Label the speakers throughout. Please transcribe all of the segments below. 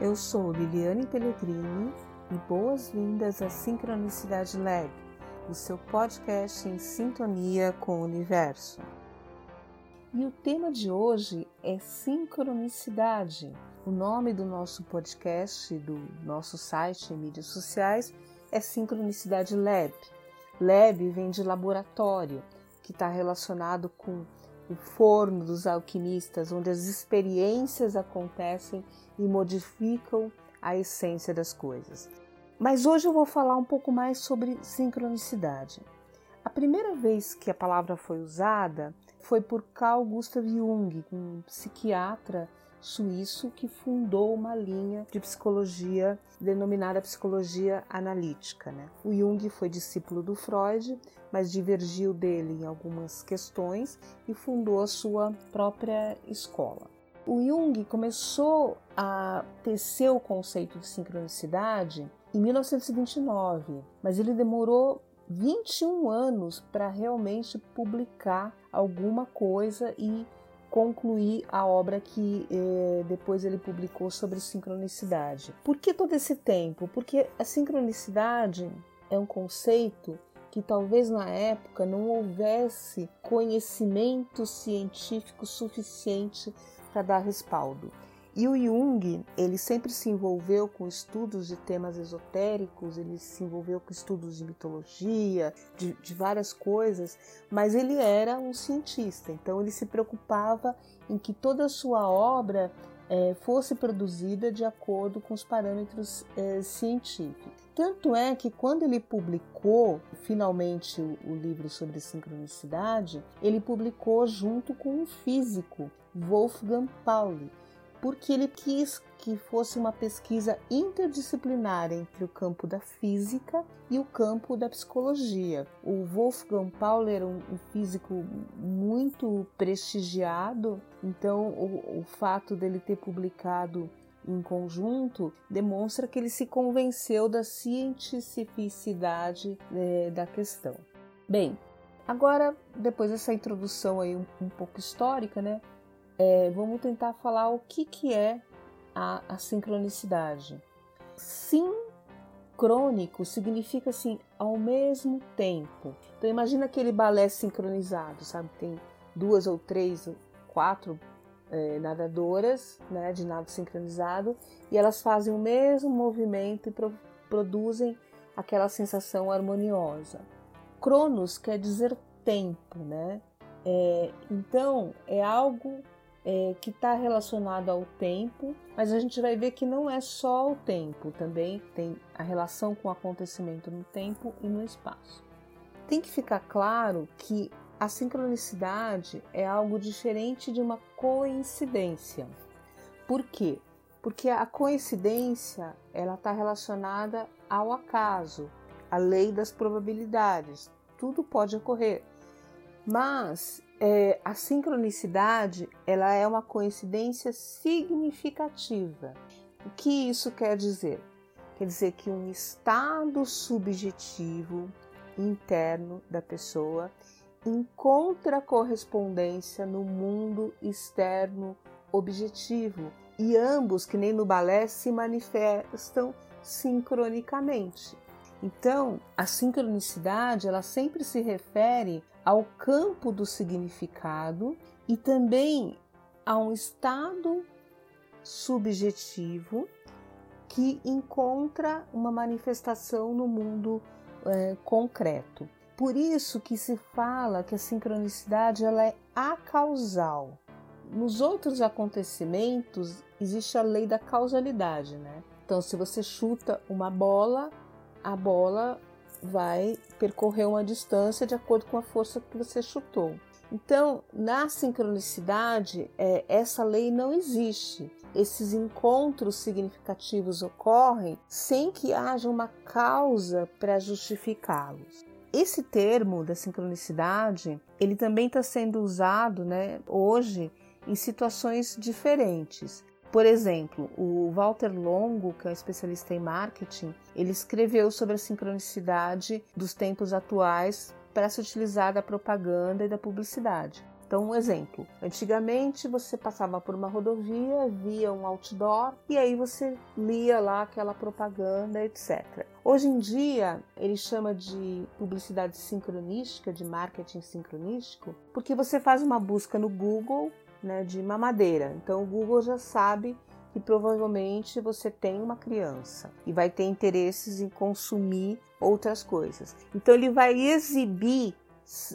Speaker 1: Eu sou Liliane Pellegrini e boas-vindas à Sincronicidade Lab, o seu podcast em sintonia com o universo. E o tema de hoje é sincronicidade. O nome do nosso podcast, do nosso site e mídias sociais, é Sincronicidade Lab. Lab vem de laboratório, que está relacionado com o forno dos alquimistas, onde as experiências acontecem e modificam a essência das coisas. Mas hoje eu vou falar um pouco mais sobre sincronicidade. A primeira vez que a palavra foi usada foi por Carl Gustav Jung, um psiquiatra suíço que fundou uma linha de psicologia denominada psicologia analítica. Né? O Jung foi discípulo do Freud, mas divergiu dele em algumas questões e fundou a sua própria escola. O Jung começou a tecer o conceito de sincronicidade em 1929, mas ele demorou 21 anos para realmente publicar alguma coisa e concluir a obra que eh, depois ele publicou sobre sincronicidade. Por que todo esse tempo? Porque a sincronicidade é um conceito que talvez na época não houvesse conhecimento científico suficiente para dar respaldo. E o Jung, ele sempre se envolveu com estudos de temas esotéricos, ele se envolveu com estudos de mitologia, de, de várias coisas, mas ele era um cientista, então ele se preocupava em que toda a sua obra é, fosse produzida de acordo com os parâmetros é, científicos. Tanto é que quando ele publicou finalmente o, o livro sobre sincronicidade, ele publicou junto com um físico, Wolfgang Pauli porque ele quis que fosse uma pesquisa interdisciplinar entre o campo da física e o campo da psicologia. O Wolfgang Pauli era um, físico muito prestigiado, então o, o fato dele ter publicado em conjunto demonstra que ele se convenceu da cientificidade é, da questão. Bem, agora depois dessa introdução aí um, um pouco histórica, né? É, vamos tentar falar o que, que é a, a sincronicidade. Sincrônico significa assim, ao mesmo tempo. Então imagina aquele balé sincronizado, sabe? Tem duas ou três, quatro é, nadadoras né, de nado sincronizado e elas fazem o mesmo movimento e pro, produzem aquela sensação harmoniosa. Cronos quer dizer tempo, né? É, então é algo é, que está relacionado ao tempo, mas a gente vai ver que não é só o tempo, também tem a relação com o acontecimento no tempo e no espaço. Tem que ficar claro que a sincronicidade é algo diferente de uma coincidência. Por quê? Porque a coincidência ela está relacionada ao acaso, à lei das probabilidades. Tudo pode ocorrer. Mas é, a sincronicidade ela é uma coincidência significativa. O que isso quer dizer? Quer dizer que um estado subjetivo interno da pessoa encontra correspondência no mundo externo objetivo e ambos, que nem no balé, se manifestam sincronicamente. Então, a sincronicidade ela sempre se refere ao campo do significado e também a um estado subjetivo que encontra uma manifestação no mundo é, concreto. Por isso que se fala que a sincronicidade ela é acausal. Nos outros acontecimentos existe a lei da causalidade, né? Então, se você chuta uma bola, a bola vai percorrer uma distância de acordo com a força que você chutou. Então, na sincronicidade, é, essa lei não existe. Esses encontros significativos ocorrem sem que haja uma causa para justificá-los. Esse termo da sincronicidade, ele também está sendo usado, né, hoje em situações diferentes. Por exemplo, o Walter Longo, que é um especialista em marketing, ele escreveu sobre a sincronicidade dos tempos atuais para se utilizar da propaganda e da publicidade. Então, um exemplo: antigamente você passava por uma rodovia, via um outdoor e aí você lia lá aquela propaganda, etc. Hoje em dia, ele chama de publicidade sincronística, de marketing sincronístico, porque você faz uma busca no Google né, de mamadeira. Então, o Google já sabe que provavelmente você tem uma criança e vai ter interesses em consumir outras coisas. Então, ele vai exibir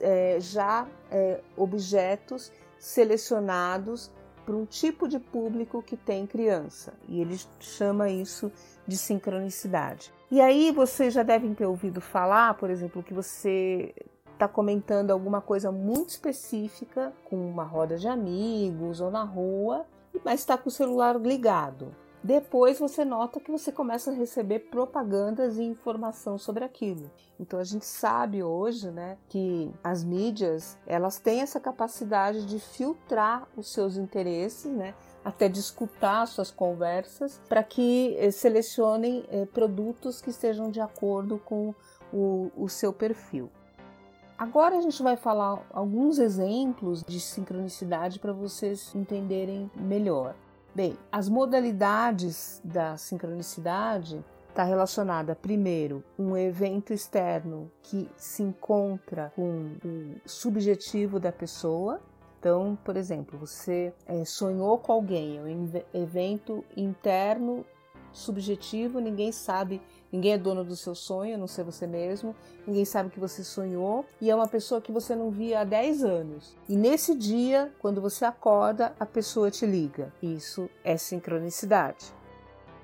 Speaker 1: é, já é, objetos selecionados para um tipo de público que tem criança e ele chama isso de sincronicidade. E aí vocês já devem ter ouvido falar, por exemplo, que você está comentando alguma coisa muito específica com uma roda de amigos ou na rua, mas está com o celular ligado. Depois você nota que você começa a receber propagandas e informação sobre aquilo. Então a gente sabe hoje, né, que as mídias elas têm essa capacidade de filtrar os seus interesses, né, até de escutar suas conversas para que eh, selecionem eh, produtos que estejam de acordo com o, o seu perfil. Agora a gente vai falar alguns exemplos de sincronicidade para vocês entenderem melhor. Bem, as modalidades da sincronicidade está relacionada primeiro um evento externo que se encontra com o subjetivo da pessoa. Então, por exemplo, você é, sonhou com alguém, é um evento interno subjetivo, ninguém sabe Ninguém é dono do seu sonho, a não ser você mesmo. Ninguém sabe que você sonhou e é uma pessoa que você não via há 10 anos. E nesse dia, quando você acorda, a pessoa te liga. Isso é sincronicidade.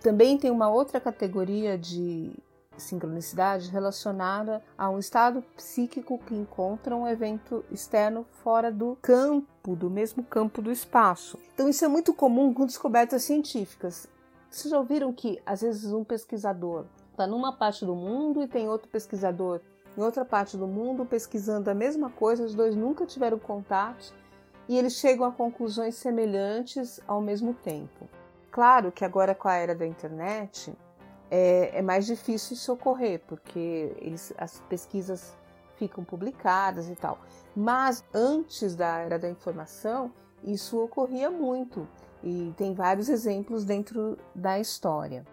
Speaker 1: Também tem uma outra categoria de sincronicidade relacionada a um estado psíquico que encontra um evento externo fora do campo, do mesmo campo do espaço. Então isso é muito comum com descobertas científicas. Vocês já ouviram que às vezes um pesquisador está numa parte do mundo e tem outro pesquisador em outra parte do mundo pesquisando a mesma coisa, os dois nunca tiveram contato e eles chegam a conclusões semelhantes ao mesmo tempo. Claro que agora com a era da internet é, é mais difícil isso ocorrer, porque eles, as pesquisas ficam publicadas e tal. Mas antes da era da informação, isso ocorria muito e tem vários exemplos dentro da história.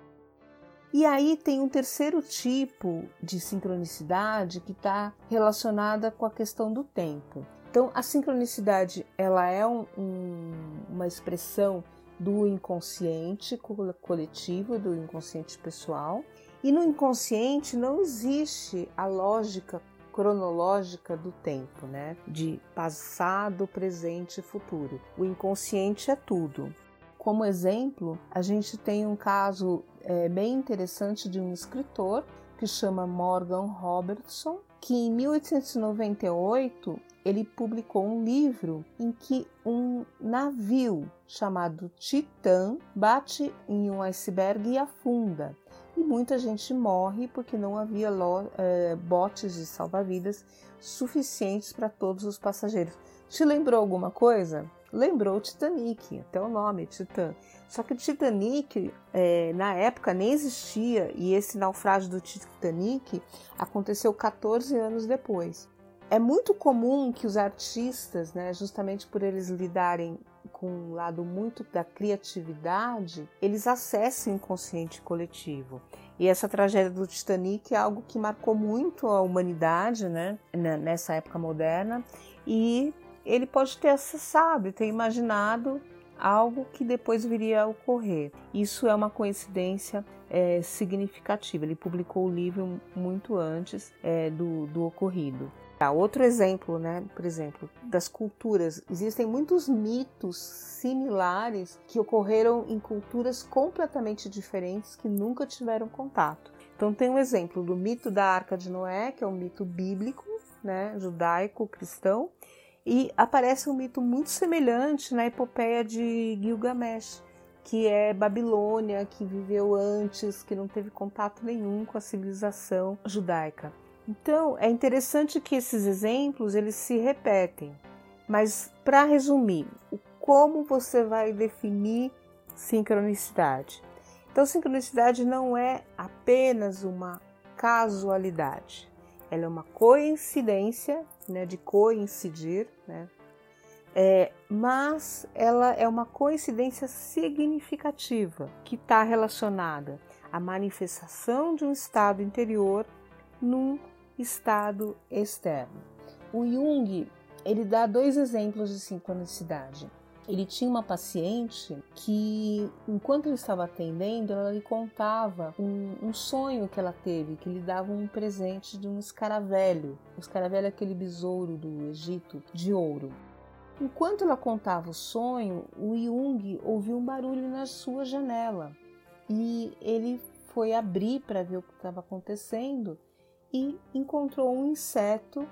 Speaker 1: E aí tem um terceiro tipo de sincronicidade que está relacionada com a questão do tempo. Então, a sincronicidade ela é um, um, uma expressão do inconsciente coletivo, do inconsciente pessoal. E no inconsciente não existe a lógica cronológica do tempo, né? De passado, presente e futuro. O inconsciente é tudo. Como exemplo, a gente tem um caso é, bem interessante de um escritor que chama Morgan Robertson, que em 1898 ele publicou um livro em que um navio chamado Titã bate em um iceberg e afunda. E muita gente morre porque não havia é, botes de salva-vidas suficientes para todos os passageiros. Te lembrou alguma coisa? Lembrou Titanic, até o nome, Titã. Só que o Titanic, é, na época, nem existia e esse naufrágio do Titanic aconteceu 14 anos depois. É muito comum que os artistas, né, justamente por eles lidarem com um lado muito da criatividade, eles acessem o inconsciente coletivo. E essa tragédia do Titanic é algo que marcou muito a humanidade, né, nessa época moderna, e ele pode ter acessado e ter imaginado algo que depois viria a ocorrer. Isso é uma coincidência é, significativa. Ele publicou o livro muito antes é, do, do ocorrido. Ah, outro exemplo, né, por exemplo, das culturas. Existem muitos mitos similares que ocorreram em culturas completamente diferentes que nunca tiveram contato. Então tem um exemplo do mito da Arca de Noé, que é um mito bíblico, né, judaico, cristão, e aparece um mito muito semelhante na epopeia de Gilgamesh, que é Babilônia, que viveu antes, que não teve contato nenhum com a civilização judaica. Então, é interessante que esses exemplos eles se repetem. Mas para resumir, como você vai definir sincronicidade? Então, sincronicidade não é apenas uma casualidade. Ela é uma coincidência, né, de coincidir, né, É, mas ela é uma coincidência significativa que está relacionada à manifestação de um estado interior num estado externo. O Jung ele dá dois exemplos de sincronicidade. Ele tinha uma paciente que, enquanto ele estava atendendo, ela lhe contava um, um, sonho que ela teve, que lhe dava um presente de um escaravelho. O escaravelho é aquele besouro do Egito de ouro. Enquanto ela contava o sonho, o Jung ouviu um barulho na sua janela e ele foi abrir para ver o que estava acontecendo e encontrou um inseto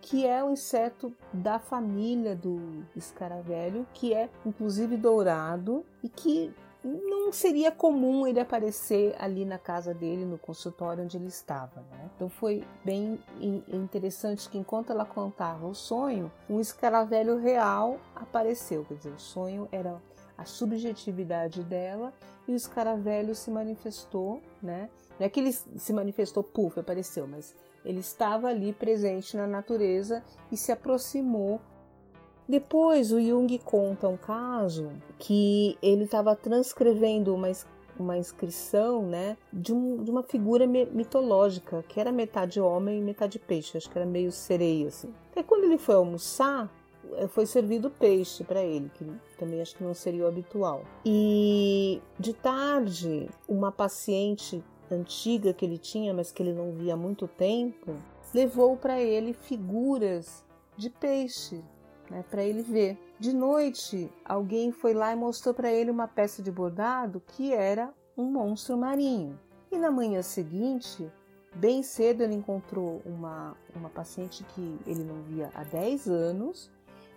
Speaker 1: que é o inseto da família do escaravelho, que é inclusive dourado e que não seria comum ele aparecer ali na casa dele, no consultório onde ele estava. Né? Então foi bem interessante que enquanto ela contava o sonho, um escaravelho real apareceu. Quer dizer, o sonho era a subjetividade dela e o escaravelho se manifestou, né? Não é que ele se manifestou, puf, apareceu, mas ele estava ali presente na natureza e se aproximou. Depois o Jung conta um caso que ele estava transcrevendo uma, uma inscrição né, de, um, de uma figura mitológica, que era metade homem e metade peixe, acho que era meio sereia. Assim. Até quando ele foi almoçar, eh, foi servido peixe para ele, que também acho que não seria o habitual. E de tarde, uma paciente antiga que ele tinha, mas que ele não via há muito tempo, levou para ele figuras de peixe, né, para ele ver. De noite, alguém foi lá e mostrou para ele uma peça de bordado que era um monstro marinho. E na manhã seguinte, bem cedo, ele encontrou uma, uma paciente que ele não via há 10 anos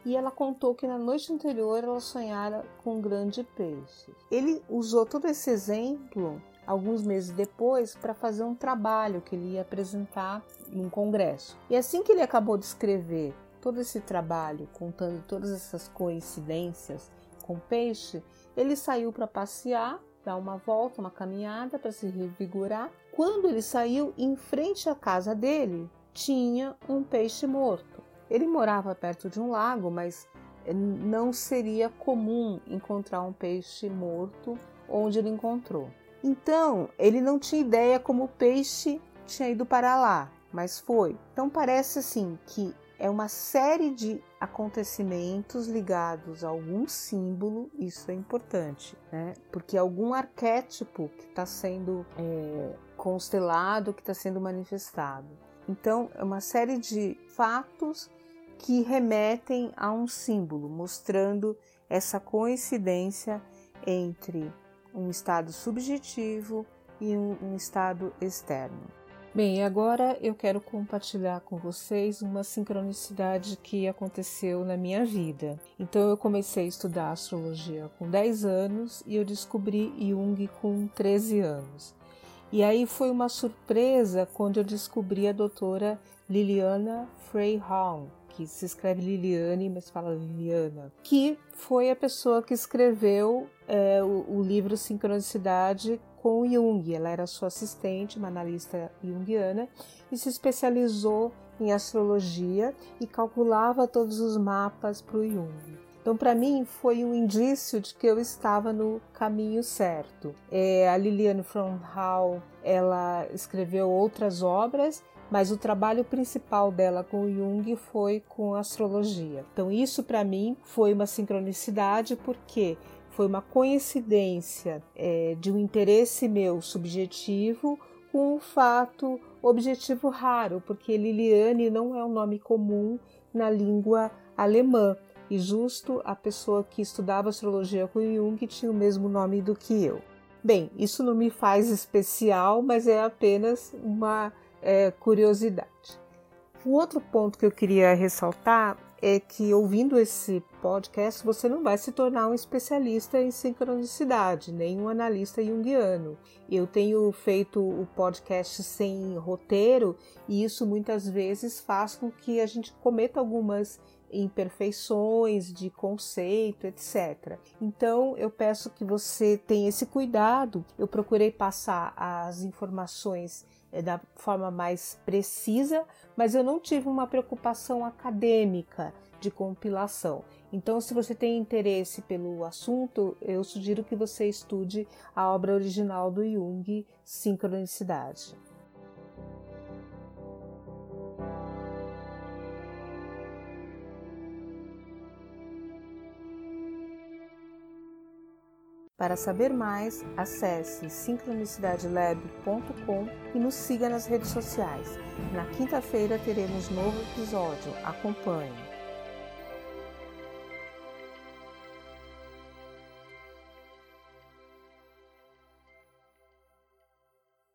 Speaker 1: e ela contou que na noite anterior ela sonhara com um grande peixe. Ele usou todo esse exemplo alguns meses depois para fazer um trabalho que ele ia apresentar num congresso. E assim que ele acabou de escrever todo esse trabalho, contando todas essas coincidências com peixe, ele saiu para passear, dar uma volta, uma caminhada para se revigorar. Quando ele saiu, em frente à casa dele, tinha um peixe morto. Ele morava perto de um lago, mas não seria comum encontrar um peixe morto onde ele encontrou. Então, ele não tinha ideia como o peixe tinha ido para lá, mas foi. Então, parece assim que é uma série de acontecimentos ligados a algum símbolo, isso é importante, né? Porque algum arquétipo que está sendo é, constelado, que está sendo manifestado. Então, é uma série de fatos que remetem a um símbolo, mostrando essa coincidência entre um estado subjetivo e um, um estado externo. Bem, agora eu quero compartilhar com vocês uma sincronicidade que aconteceu na minha vida. Então, eu comecei a estudar astrologia com 10 anos e eu descobri Jung com 13 anos. E aí foi uma surpresa quando eu descobri a doutora Liliana Freyhaun, que se escreve Liliane, mas fala Liliana, que foi a pessoa que escreveu é, o, o, livro Sincronicidade com Jung. Ela era sua assistente, uma analista junguiana, e se especializou em astrologia e calculava todos os mapas para o Jung. Então, para mim, foi um indício de que eu estava no caminho certo. É, a Liliane Hall, ela escreveu outras obras mas o trabalho principal dela com Jung foi com astrologia. Então, isso para mim foi uma sincronicidade, porque foi uma coincidência é, de um interesse meu subjetivo com um fato objetivo raro, porque Liliane não é um nome comum na língua alemã. E justo a pessoa que estudava astrologia com Jung tinha o mesmo nome do que eu. Bem, isso não me faz especial, mas é apenas uma é, curiosidade. Um outro ponto que eu queria ressaltar é que ouvindo esse podcast você não vai se tornar um especialista em sincronicidade, nem um analista junguiano. Eu tenho feito o podcast sem roteiro e isso muitas vezes faz com que a gente cometa algumas imperfeições de conceito, etc. Então eu peço que você tenha esse cuidado. Eu procurei passar as informações da forma mais precisa, mas eu não tive uma preocupação acadêmica de compilação. Então, se você tem interesse pelo assunto, eu sugiro que você estude a obra original do Jung, Sincronicidade. Para saber mais, acesse sincronicidadelab.com e nos siga nas redes sociais. Na quinta-feira teremos novo episódio. Acompanhe!